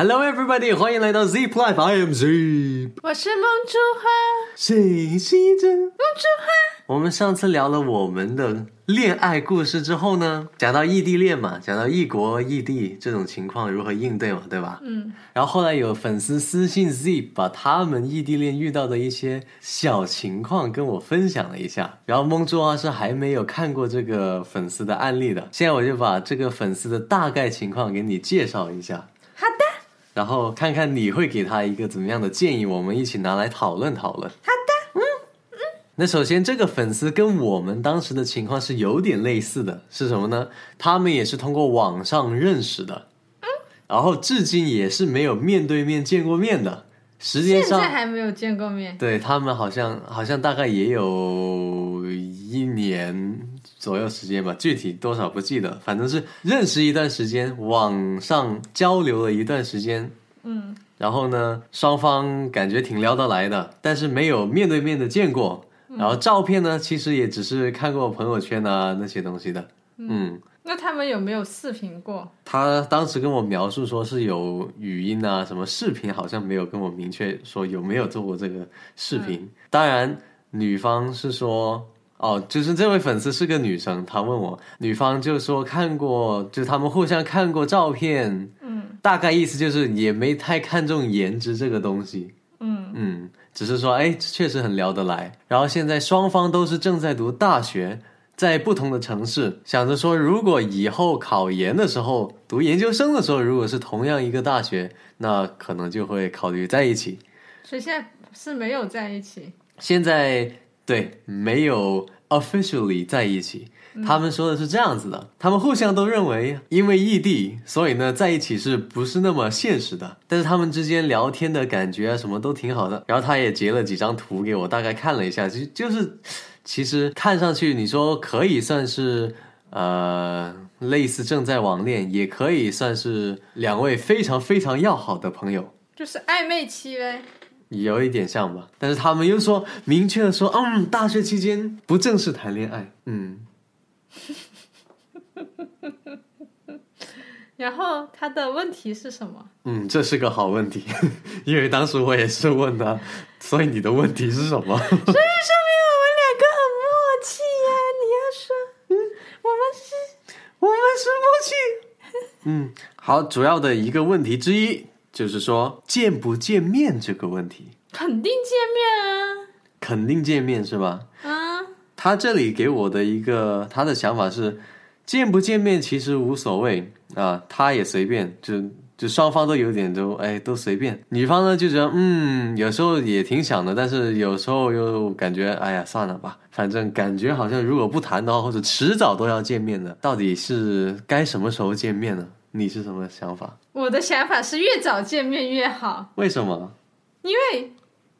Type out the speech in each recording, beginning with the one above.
Hello everybody，欢迎来到 Z Life，I am Z。我是梦竹花，谁是一只？梦竹花。我们上次聊了我们的恋爱故事之后呢，讲到异地恋嘛，讲到异国异地这种情况如何应对嘛，对吧？嗯，然后后来有粉丝私信 Z，把他们异地恋遇到的一些小情况跟我分享了一下。然后梦珠花是还没有看过这个粉丝的案例的，现在我就把这个粉丝的大概情况给你介绍一下。然后看看你会给他一个怎么样的建议，我们一起拿来讨论讨论。好的，嗯嗯。那首先，这个粉丝跟我们当时的情况是有点类似的，是什么呢？他们也是通过网上认识的，嗯，然后至今也是没有面对面见过面的。时间现上，在还没有见过面。对他们好像好像大概也有一年左右时间吧，具体多少不记得，反正是认识一段时间，网上交流了一段时间，嗯，然后呢，双方感觉挺聊得来的，但是没有面对面的见过，然后照片呢，其实也只是看过朋友圈啊那些东西的，嗯。那他们有没有视频过？他当时跟我描述说是有语音啊，什么视频，好像没有跟我明确说有没有做过这个视频。当然，女方是说，哦，就是这位粉丝是个女生，她问我，女方就说看过，就是他们互相看过照片，嗯大概意思就是也没太看重颜值这个东西，嗯嗯，只是说，哎，确实很聊得来。然后现在双方都是正在读大学。在不同的城市，想着说，如果以后考研的时候、读研究生的时候，如果是同样一个大学，那可能就会考虑在一起。所以现在是没有在一起。现在对没有 officially 在一起，他们说的是这样子的：他们互相都认为，因为异地，所以呢在一起是不是那么现实的？但是他们之间聊天的感觉啊，什么都挺好的。然后他也截了几张图给我，大概看了一下，就就是。其实看上去，你说可以算是呃类似正在网恋，也可以算是两位非常非常要好的朋友，就是暧昧期呗，有一点像吧。但是他们又说明确的说，嗯，大学期间不正式谈恋爱，嗯。然后他的问题是什么？嗯，这是个好问题，因为当时我也是问他，所以你的问题是什么？所以说明我们两个很默契呀！你要说，嗯，我们是，我们是默契。嗯，好，主要的一个问题之一就是说见不见面这个问题，肯定见面啊，肯定见面是吧？啊，他这里给我的一个他的想法是，见不见面其实无所谓啊，他也随便，就就双方都有点都哎都随便。女方呢就觉得嗯，有时候也挺想的，但是有时候又感觉哎呀算了吧，反正感觉好像如果不谈的话，或者迟早都要见面的，到底是该什么时候见面呢？你是什么想法？我的想法是越早见面越好，为什么？因为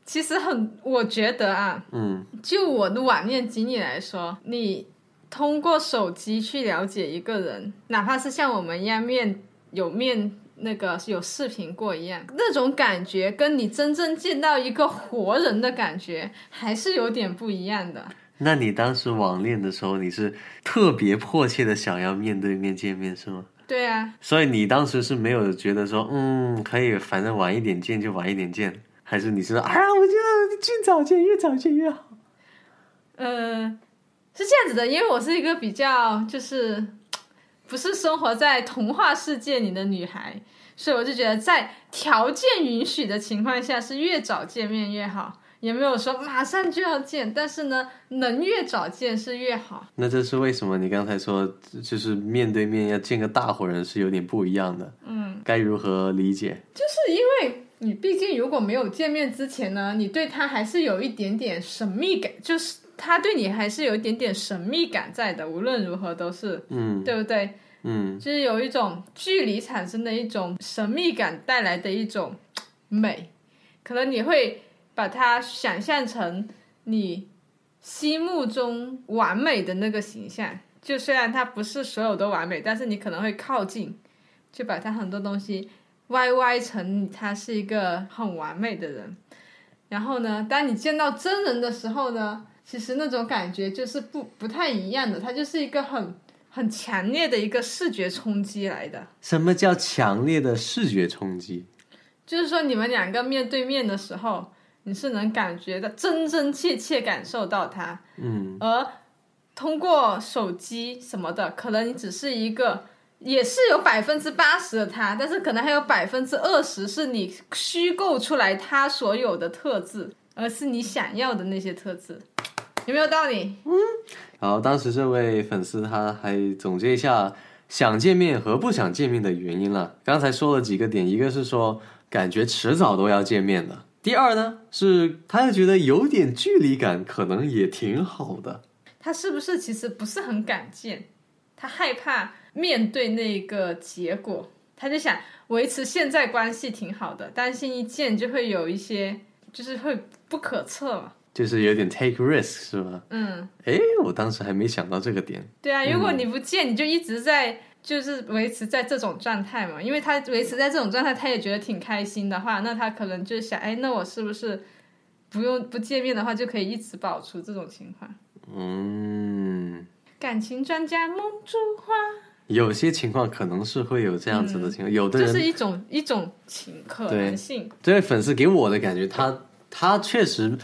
其实很，我觉得啊，嗯就我的网恋经历来说，你通过手机去了解一个人，哪怕是像我们一样面有面那个有视频过一样，那种感觉跟你真正见到一个活人的感觉还是有点不一样的。那你当时网恋的时候，你是特别迫切的想要面对面见面是吗？对啊，所以你当时是没有觉得说，嗯，可以，反正晚一点见就晚一点见，还是你是说，哎呀，我觉得尽早见，越早见越好。呃，是这样子的，因为我是一个比较就是不是生活在童话世界里的女孩，所以我就觉得在条件允许的情况下，是越早见面越好。也没有说马上就要见，但是呢，能越早见是越好。那这是为什么？你刚才说就是面对面要见个大活人是有点不一样的，嗯，该如何理解？就是因为你毕竟如果没有见面之前呢，你对他还是有一点点神秘感，就是他对你还是有一点点神秘感在的，无论如何都是，嗯对不对？嗯就是有一种距离产生的一种神秘感带来的一种美，可能你会把它想象成你心目中完美的那个形象。就虽然它不是所有都完美，但是你可能会靠近，就把它很多东西歪歪成他是一个很完美的人。然后呢，当你见到真人的时候呢，其实那种感觉就是不不太一样的，他就是一个很很强烈的一个视觉冲击来的。什么叫强烈的视觉冲击？就是说，你们两个面对面的时候，你是能感觉到真真切切感受到他，嗯，而通过手机什么的，可能你只是一个，也是有百分之八十的他，但是可能还有百分之二十是你虚构出来他所有的特质，而是你想要的那些特质，有没有道理？嗯然后当时这位粉丝他还总结一下想见面和不想见面的原因了。刚才说了几个点，一个是说感觉迟早都要见面的，第二呢是他又觉得有点距离感可能也挺好的。他是不是其实不是很敢见？他害怕面对那个结果，他就想维持现在关系挺好的，担心一见就会有一些，就是会不可测嘛。就是有点 take risk 是吗？嗯，诶，我当时还没想到这个点。对啊，如果你不见，你就一直在就是维持在这种状态嘛，因为他维持在这种状态，他也觉得挺开心的话，那他可能就想，哎，那我是不是不用不见面的话，就可以一直保持这种情况？嗯，感情专家梦珠花，有些情况可能是会有这样子的情况，有的人这是一种一种情可能性。这位粉丝给我的感觉，他他确实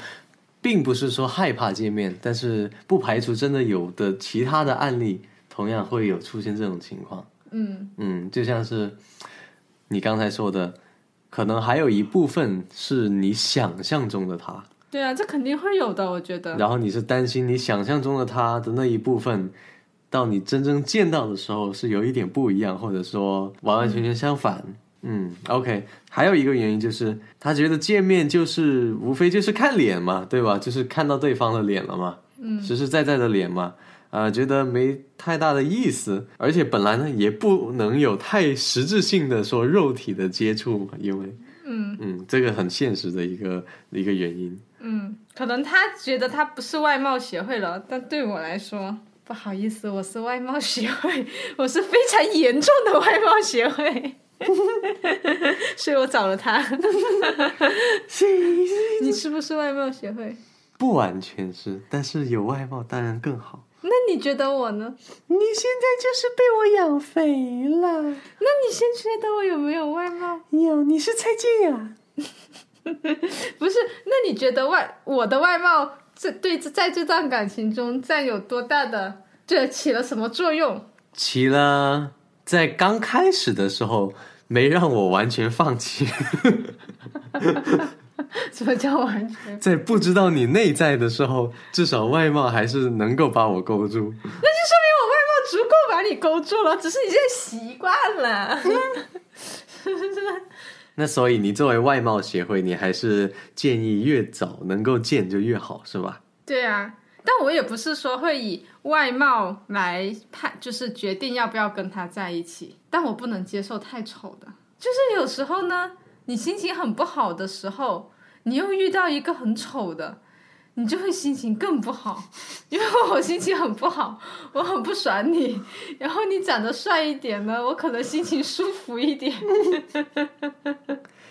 并不是说害怕见面，但是不排除真的有的其他的案例同样会有出现这种情况。嗯嗯，就像是你刚才说的，可能还有一部分是你想象中的他，对啊，这肯定会有的，我觉得。然后你是担心你想象中的他的那一部分，到你真正见到的时候是有一点不一样，或者说完完全全相反。嗯，OK，还有一个原因就是他觉得见面就是无非就是看脸嘛，对吧？就是看到对方的脸了嘛，嗯，实实在在的脸嘛，啊、觉得没太大的意思，而且本来呢也不能有太实质性的说肉体的接触嘛，因为，嗯嗯，这个很现实的一个一个原因。嗯，可能他觉得他不是外貌协会了，但对我来说，不好意思，我是外貌协会，我是非常严重的外貌协会。所以我找了他。你是不是外貌协会？不完全是，但是有外貌当然更好。那你觉得我呢？你现在就是被我养肥了。那你先觉得我有没有外貌？有，你是蔡健雅。不是，那你觉得外我的外貌这对在这段感情中占有多大的，这起了什么作用？起了，在刚开始的时候没让我完全放弃，什么叫完全？在不知道你内在的时候，至少外貌还是能够把我勾住。那就说明我外貌足够把你勾住了，只是你现在习惯了。那所以你作为外貌协会，你还是建议越早能够见就越好，是吧？对啊，但我也不是说会以外貌来判，就是决定要不要跟他在一起。但我不能接受太丑的，就是有时候呢，你心情很不好的时候，你又遇到一个很丑的，你就会心情更不好。因为我心情很不好，我很不爽你，然后你长得帅一点呢，我可能心情舒服一点。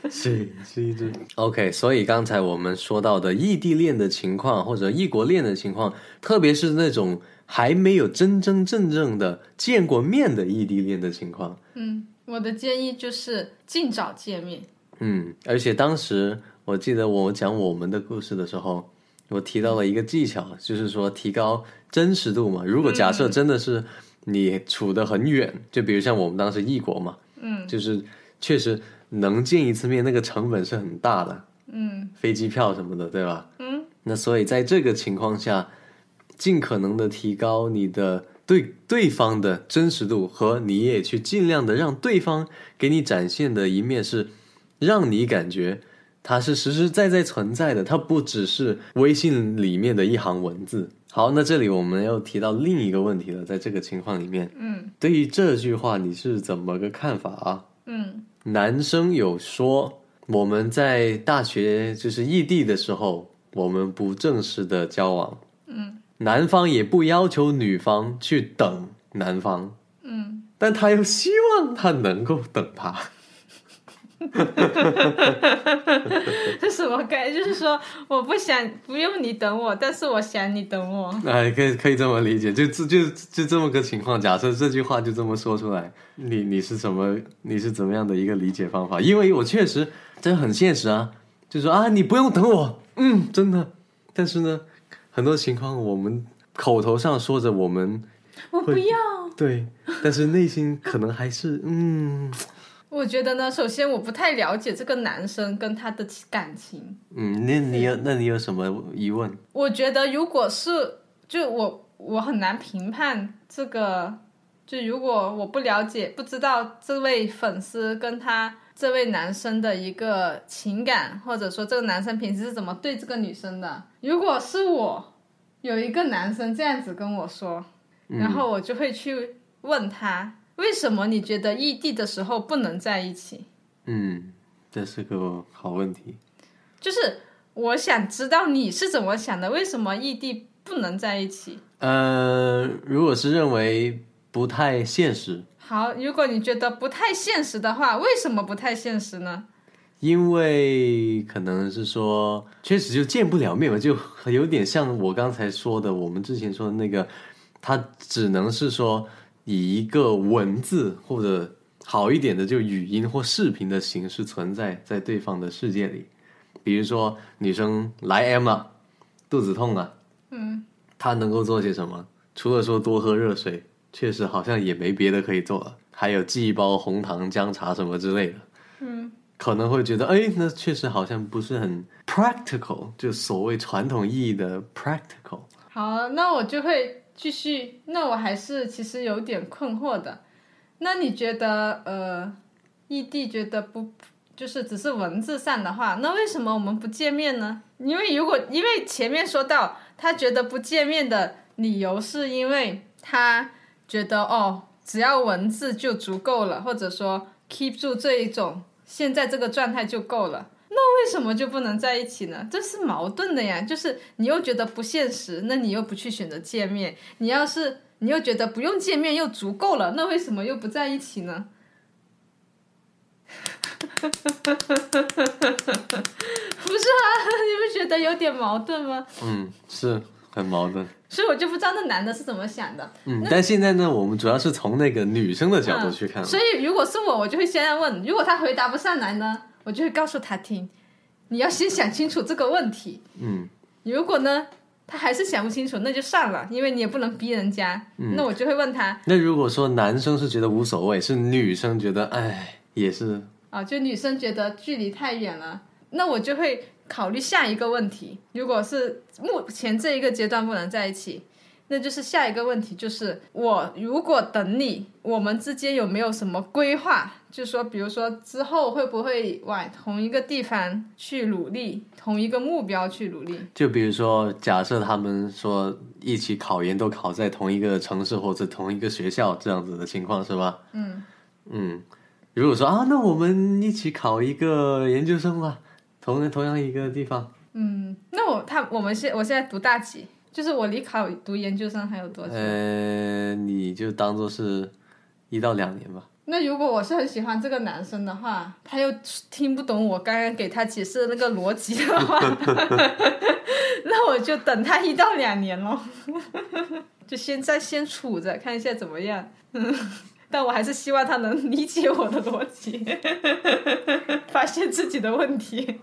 是是一只 OK，所以刚才我们说到的异地恋的情况或者异国恋的情况，特别是那种还没有真真正正的见过面的异地恋的情况，嗯，我的建议就是尽早见面。嗯，而且当时我记得我讲我们的故事的时候，我提到了一个技巧，就是说提高真实度嘛。如果假设真的是你处得很远，就比如像我们当时异国嘛，嗯就是确实能见一次面，那个成本是很大的，嗯飞机票什么的，对吧？嗯那所以在这个情况下，尽可能的提高你的对对方的真实度，和你也去尽量的让对方给你展现的一面是，让你感觉它是实实在在存在的，它不只是微信里面的一行文字。好，那这里我们要提到另一个问题了，在这个情况里面，嗯。对于这句话你是怎么个看法啊？嗯。男生有说，我们在大学就是异地的时候，我们不正式的交往，嗯。男方也不要求女方去等男方，嗯，但他又希望他能够等他。这什么概念？就是说我不想不用你等我，但是我想你等我。哎，可以可以这么理解，就就就就这么个情况。假设这句话就这么说出来，你你是什么？你是怎么样的一个理解方法？因为我确实真的很现实啊，就说啊，你不用等我，嗯，真的。但是呢，很多情况我们口头上说着我们我不要。对，但是内心可能还是嗯。我觉得呢，首先我不太了解这个男生跟他的感情。嗯，那你有那你有什么疑问？我觉得如果是就我我很难评判这个，就如果我不了解不知道这位粉丝跟他这位男生的一个情感，或者说这个男生平时是怎么对这个女生的。如果是我有一个男生这样子跟我说，然后我就会去问他。为什么你觉得异地的时候不能在一起？嗯，这是个好问题。就是我想知道你是怎么想的，为什么异地不能在一起？呃，如果是认为不太现实，好，如果你觉得不太现实的话，为什么不太现实呢？因为可能是说，确实就见不了面嘛，就有点像我刚才说的，我们之前说的那个，他只能是说。以一个文字或者好一点的就语音或视频的形式存在在对方的世界里，比如说女生来 M 了，肚子痛了，嗯，她能够做些什么？除了说多喝热水，确实好像也没别的可以做了。还有寄一包红糖姜茶什么之类的，嗯，可能会觉得，哎，那确实好像不是很 practical，就所谓传统意义的 practical。好，那我就会。继续，那我还是其实有点困惑的。那你觉得，呃，异地觉得不就是只是文字上的话，那为什么我们不见面呢？因为如果因为前面说到他觉得不见面的理由是因为他觉得哦，只要文字就足够了，或者说 keep 住这一种现在这个状态就够了。那为什么就不能在一起呢？这是矛盾的呀。就是你又觉得不现实，那你又不去选择见面。你要是你又觉得不用见面又足够了，那为什么又不在一起呢？不是啊，你不觉得有点矛盾吗？嗯，是很矛盾。所以我就不知道那男的是怎么想的。嗯，但现在呢，我们主要是从那个女生的角度去看。所以如果是我，我就会先问。如果他回答不上来呢？我就会告诉他听，你要先想清楚这个问题。嗯，如果呢，他还是想不清楚，那就算了，因为你也不能逼人家。嗯，那我就会问他。那如果说男生是觉得无所谓，是女生觉得哎，也是啊，就女生觉得距离太远了，那我就会考虑下一个问题。如果是目前这一个阶段不能在一起。那就是下一个问题，就是我如果等你，我们之间有没有什么规划？就说，比如说之后会不会往同一个地方去努力，同一个目标去努力？就比如说，假设他们说一起考研都考在同一个城市或者同一个学校这样子的情况，是吧？嗯嗯，如果说啊，那我们一起考一个研究生吧，同同样一个地方。嗯，那我他我们现我现在读大几？就是我离考读研究生还有多久？呃，你就当做是一到两年吧。那如果我是很喜欢这个男生的话，他又听不懂我刚刚给他解释的那个逻辑的话，那我就等他一到两年咯。就现在先处着，看一下怎么样。但我还是希望他能理解我的逻辑，发现自己的问题。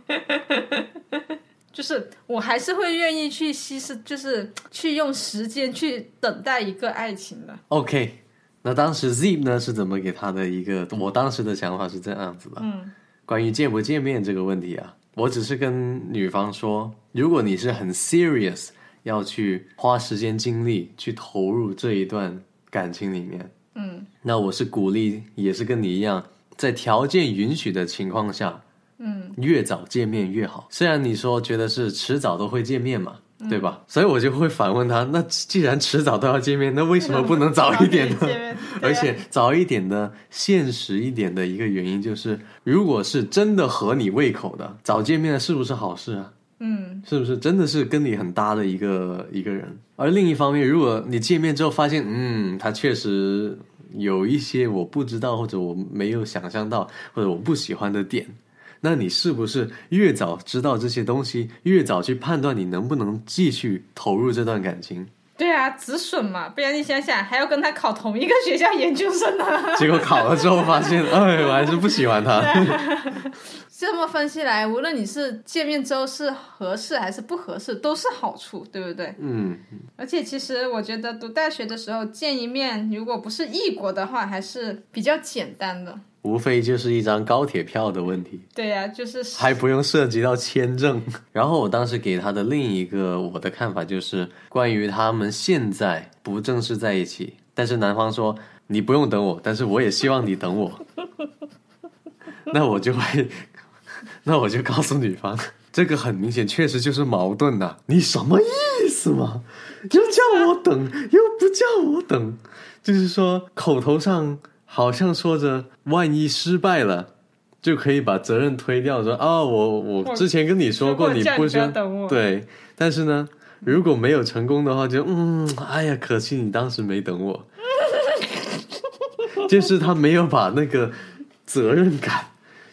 就是我还是会愿意去稀释，就是去用时间去等待一个爱情的。OK，那当时 Zip 呢是怎么给他的一个？我当时的想法是这样子的。嗯，关于见不见面这个问题啊，我只是跟女方说，如果你是很 serious 要去花时间精力去投入这一段感情里面，嗯，那我是鼓励，也是跟你一样，在条件允许的情况下。嗯，越早见面越好。虽然你说觉得是迟早都会见面嘛，对吧？所以我就会反问他：那既然迟早都要见面，那为什么不能早一点呢？而且早一点的、现实一点的一个原因就是，如果是真的合你胃口的，早见面是不是好事啊？嗯，是不是真的是跟你很搭的一个一个人？而另一方面，如果你见面之后发现，嗯，他确实有一些我不知道或者我没有想象到或者我不喜欢的点。那你是不是越早知道这些东西，越早去判断你能不能继续投入这段感情？对啊，止损嘛，不然你想想，还要跟他考同一个学校研究生呢。结果考了之后发现，哎，我还是不喜欢他。这么分析来，无论你是见面之后是合适还是不合适，都是好处，对不对？嗯，而且其实我觉得读大学的时候见一面，如果不是异国的话，还是比较简单的。无非就是一张高铁票的问题，对呀、就是还不用涉及到签证。然后我当时给他的另一个我的看法就是，关于他们现在不正式在一起，但是男方说你不用等我，但是我也希望你等我，那我就会，那我就告诉女方，这个很明显确实就是矛盾呐、你什么意思嘛？又叫我等，又不叫我等，就是说口头上好像说着万一失败了。就可以把责任推掉，说啊，我我我之前跟你说过，你不不需要等我对，但是呢，如果没有成功的话，就嗯，哎呀，可惜你当时没等我，就是他没有把那个责任感，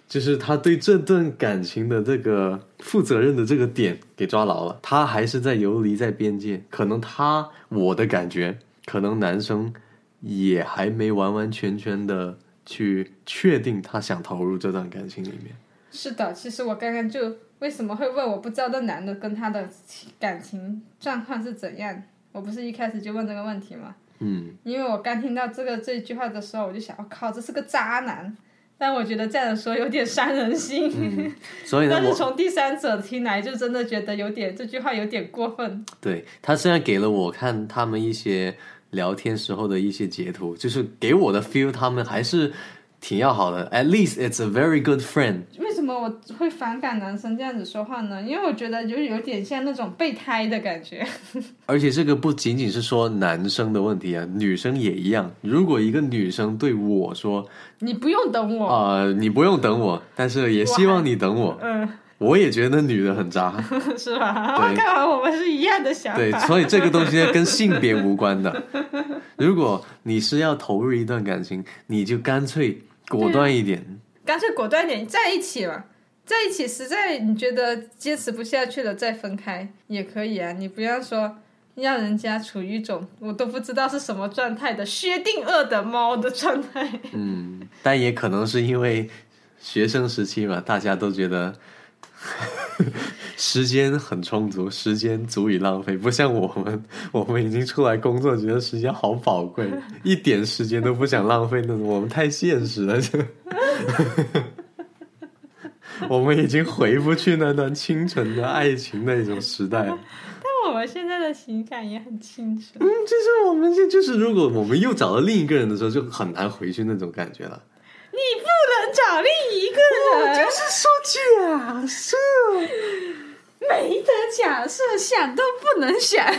就是他对这段感情的这个负责任的这个点给抓牢了，他还是在游离在边界，可能他我的感觉，可能男生也还没完完全全的去确定他想投入这段感情里面。是的，其实我刚刚就为什么会问，我不知道那男的跟他的感情状况是怎样。我不是一开始就问这个问题吗？嗯，因为我刚听到这个这句话的时候，我就想，我、靠，这是个渣男。但我觉得这样说有点伤人心。所以呢，但是从第三者听来，就真的觉得有点这句话有点过分。对他虽然给了我看他们一些聊天时候的一些截图，就是给我的 feel，他们还是挺要好的。At least it's a very good friend。我会反感男生这样子说话呢？因为我觉得就有点像那种备胎的感觉。而且这个不仅仅是说男生的问题啊，女生也一样。如果一个女生对我说你不用等我。啊、你不用等我，但是也希望你等我，嗯，我也觉得那女的很渣。是吧？对看来我们是一样的想法。对，所以这个东西 跟性别无关的。如果你是要投入一段感情，你就干脆果断一点。干脆果断点在一起嘛，在一起实在你觉得坚持不下去了再分开也可以啊，你不要说让人家处于一种我都不知道是什么状态的薛定谔的猫的状态。嗯，但也可能是因为学生时期嘛，大家都觉得 时间很充足，时间足以浪费，不像我们，我们已经出来工作，觉得时间好宝贵，一点时间都不想浪费那种，我们太现实了，我们已经回不去那段清纯的爱情那种时代了。但我们现在的情感也很清纯。嗯，就是我们现就是，如果我们又找到另一个人的时候，就很难回去那种感觉了。你不能找另一个人就，是说假设。没得假设，想都不能想。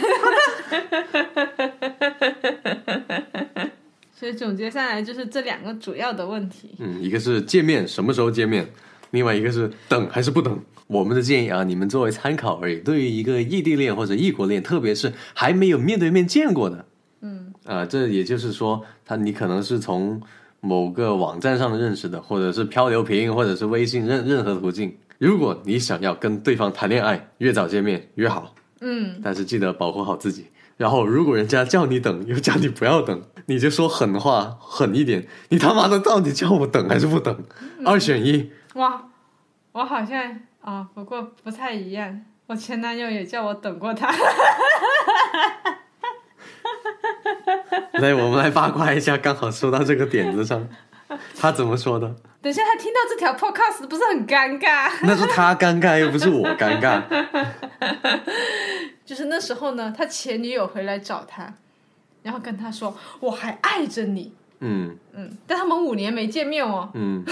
所以总结下来就是这两个主要的问题。嗯，一个是见面什么时候见面，另外一个是等还是不等。我们的建议啊，你们作为参考而已。对于一个异地恋或者异国恋，特别是还没有面对面见过的，嗯，啊、这也就是说，他你可能是从某个网站上认识的，或者是漂流瓶，或者是微信任任何途径。如果你想要跟对方谈恋爱，越早见面越好，嗯，但是记得保护好自己。然后，如果人家叫你等，又叫你不要等，你就说狠话，狠一点。你他妈的到底叫我等还是不等？二选一。哇，我好像啊、不过不太一样。我前男友也叫我等过他，来，我们来八卦一下，刚好说到这个点子上，他怎么说的？等一下他听到这条 podcast 不是很尴尬？那是他尴尬，又不是我尴尬。就是那时候呢，他前女友回来找他，然后跟他说我还爱着你，嗯嗯，但他们五年没见面哦。嗯，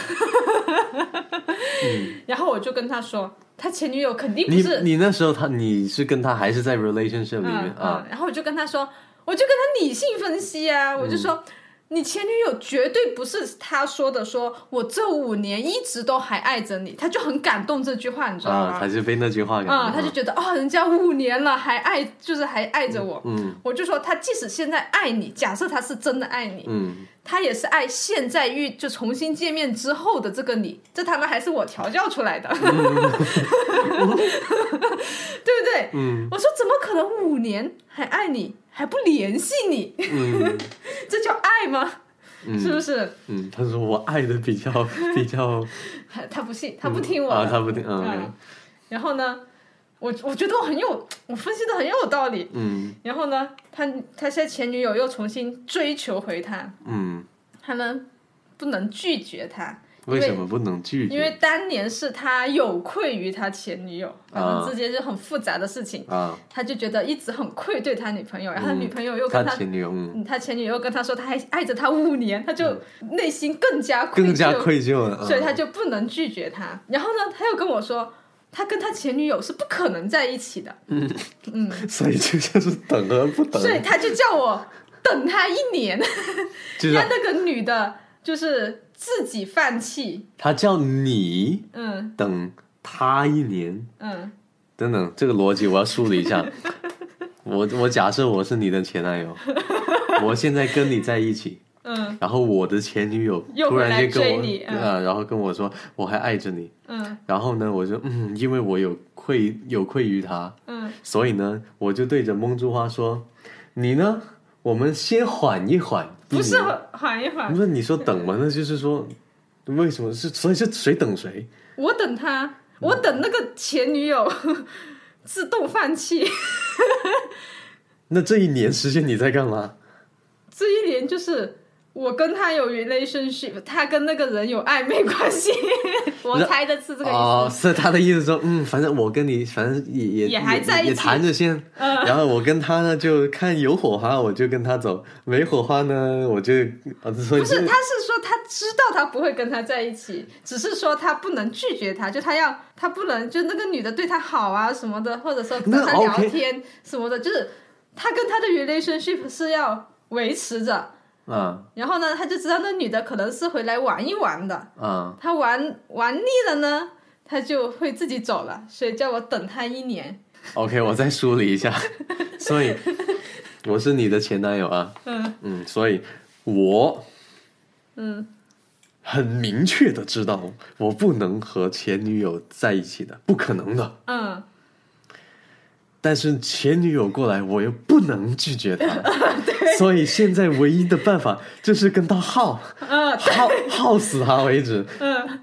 然后我就跟他说，他前女友肯定不你是，你那时候他你是跟他还是在 relationship 里面嗯啊？嗯，然后我就跟他说，我就跟他理性分析啊，我就说。你前女友绝对不是他说的说，我这五年一直都还爱着你，他就很感动这句话，你知道啊，吗？他就被那句话他就觉得哦，人家五年了还爱，就是还爱着我。嗯。我就说他即使现在爱你，假设他是真的爱你，嗯。他也是爱现在遇就重新见面之后的这个你，这他妈还是我调教出来的，对不对？嗯。我说怎么可能五年还爱你还不联系你，嗯。这叫爱吗？是不是？嗯，他说我爱的比较比较 他他不信，他不听我的、啊，他不听，嗯。嗯。然后呢，我我觉得我很有，我分析的很有道理。嗯。然后呢，他他现在前女友又重新追求回他，嗯，他呢不能拒绝他，为什么不能拒绝？因为当年是他有愧于他前女友，反啊正之间就很复杂的事情，啊，他就觉得一直很愧对他女朋友，然后他嗯。女朋友又跟他。他前女友他前女友又跟他说，他还爱着他五年，他就内心更加愧疚，更加愧疚所以他就不能拒绝他。然后呢，他又跟我说，他跟他前女友是不可能在一起的，嗯。嗯。所以就像是等而不等，所以他就叫我等他一年，就是让 那个女的，就是自己放弃。他叫你嗯。等他一年，嗯。等等，这个逻辑我要梳理一下。我我假设我是你的前男友，我现在跟你在一起，嗯。然后我的前女友突然间跟我啊，然后跟我说我还爱着你，嗯。然后呢，我就嗯，因为我有愧有愧于他，嗯。所以呢，我就对着蒙珠花说：“你呢，我们先缓一缓。”不是缓一缓，不是你说等嘛？那就是说，为什么是？所以是谁等谁？我等他，我等那个前女友 自动放弃。那这一年时间你在干嘛？这一年就是我跟他有 relationship，他跟那个人有暧昧关系，我猜的是这个意思。哦，是他的意思说，嗯，反正我跟你，反正也也也还在一起嗯也谈着先。然后我跟他呢，就看有火花我就跟他走，没火花呢我就啊，所以不是，他是说他知道他不会跟他在一起，只是说他不能拒绝他，就他要他不能就那个女的对他好啊什么的，或者说跟他聊天什么的，就是他跟他的 relationship 是要维持着。啊然后呢，他就知道那女的可能是回来玩一玩的，嗯。他玩玩腻了呢，他就会自己走了，所以叫我等他一年。，OK，我再梳理一下，所以我是你的前男友啊，嗯。嗯，所以我嗯。很明确的知道我不能和前女友在一起的，不可能的。嗯，但是前女友过来，我又不能拒绝她，所以现在唯一的办法就是跟她耗，嗯耗耗死她为止。嗯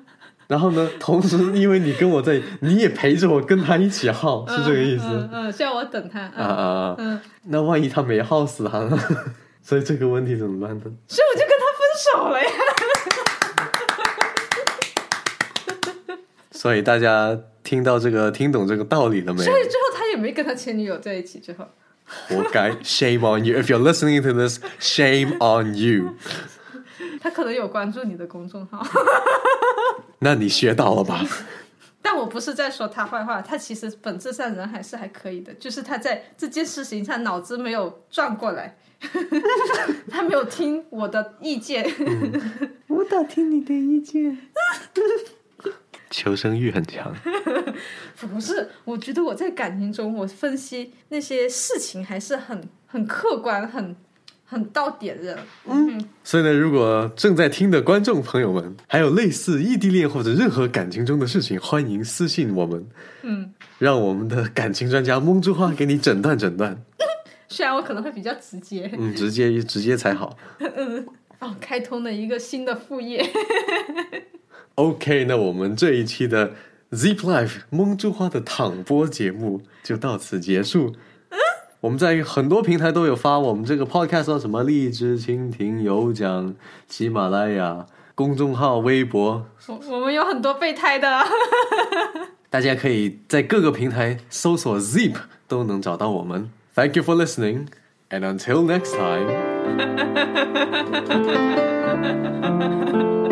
然后呢，同时因为你跟我在，你也陪着我跟她一起耗，是这个意思。嗯嗯，叫我等他。啊嗯啊啊！嗯，那万一他没耗死她呢？所以这个问题怎么办呢？所以我就跟他分手了呀。所以大家听到这个，听懂这个道理了没有所？以最后他也没跟他前女友在一起，之后。活该，Shame on you! If you're listening to this, shame on you！他可能有关注你的公众号，那你学到了吧？但我不是在说他坏话，他其实本质上人还是还可以的，就是他在这件事情上脑子没有转过来，他没有听我的意见。我打听你的意见。求生欲很强，不是，我觉得我在感情中，我分析那些事情还是很很客观、很很到点的。嗯，所以呢，如果正在听的观众朋友们，还有类似异地恋或者任何感情中的事情，欢迎私信我们，嗯，让我们的感情专家蒙珠花给你诊断诊断，虽然我可能会比较直接，嗯，直接直接才好。嗯。哦，开通了一个新的副业。OK，那我们这一期的 Zip Life 蒙珠花的躺播节目就到此结束。我们在很多平台都有发我们这个 podcast 到什么荔枝、蜻蜓、有奖、喜马拉雅、公众号、微博，我我们有很多备胎的。大家可以在各个平台搜索 Zip 都能找到我们。Thank you for listening, and until next time.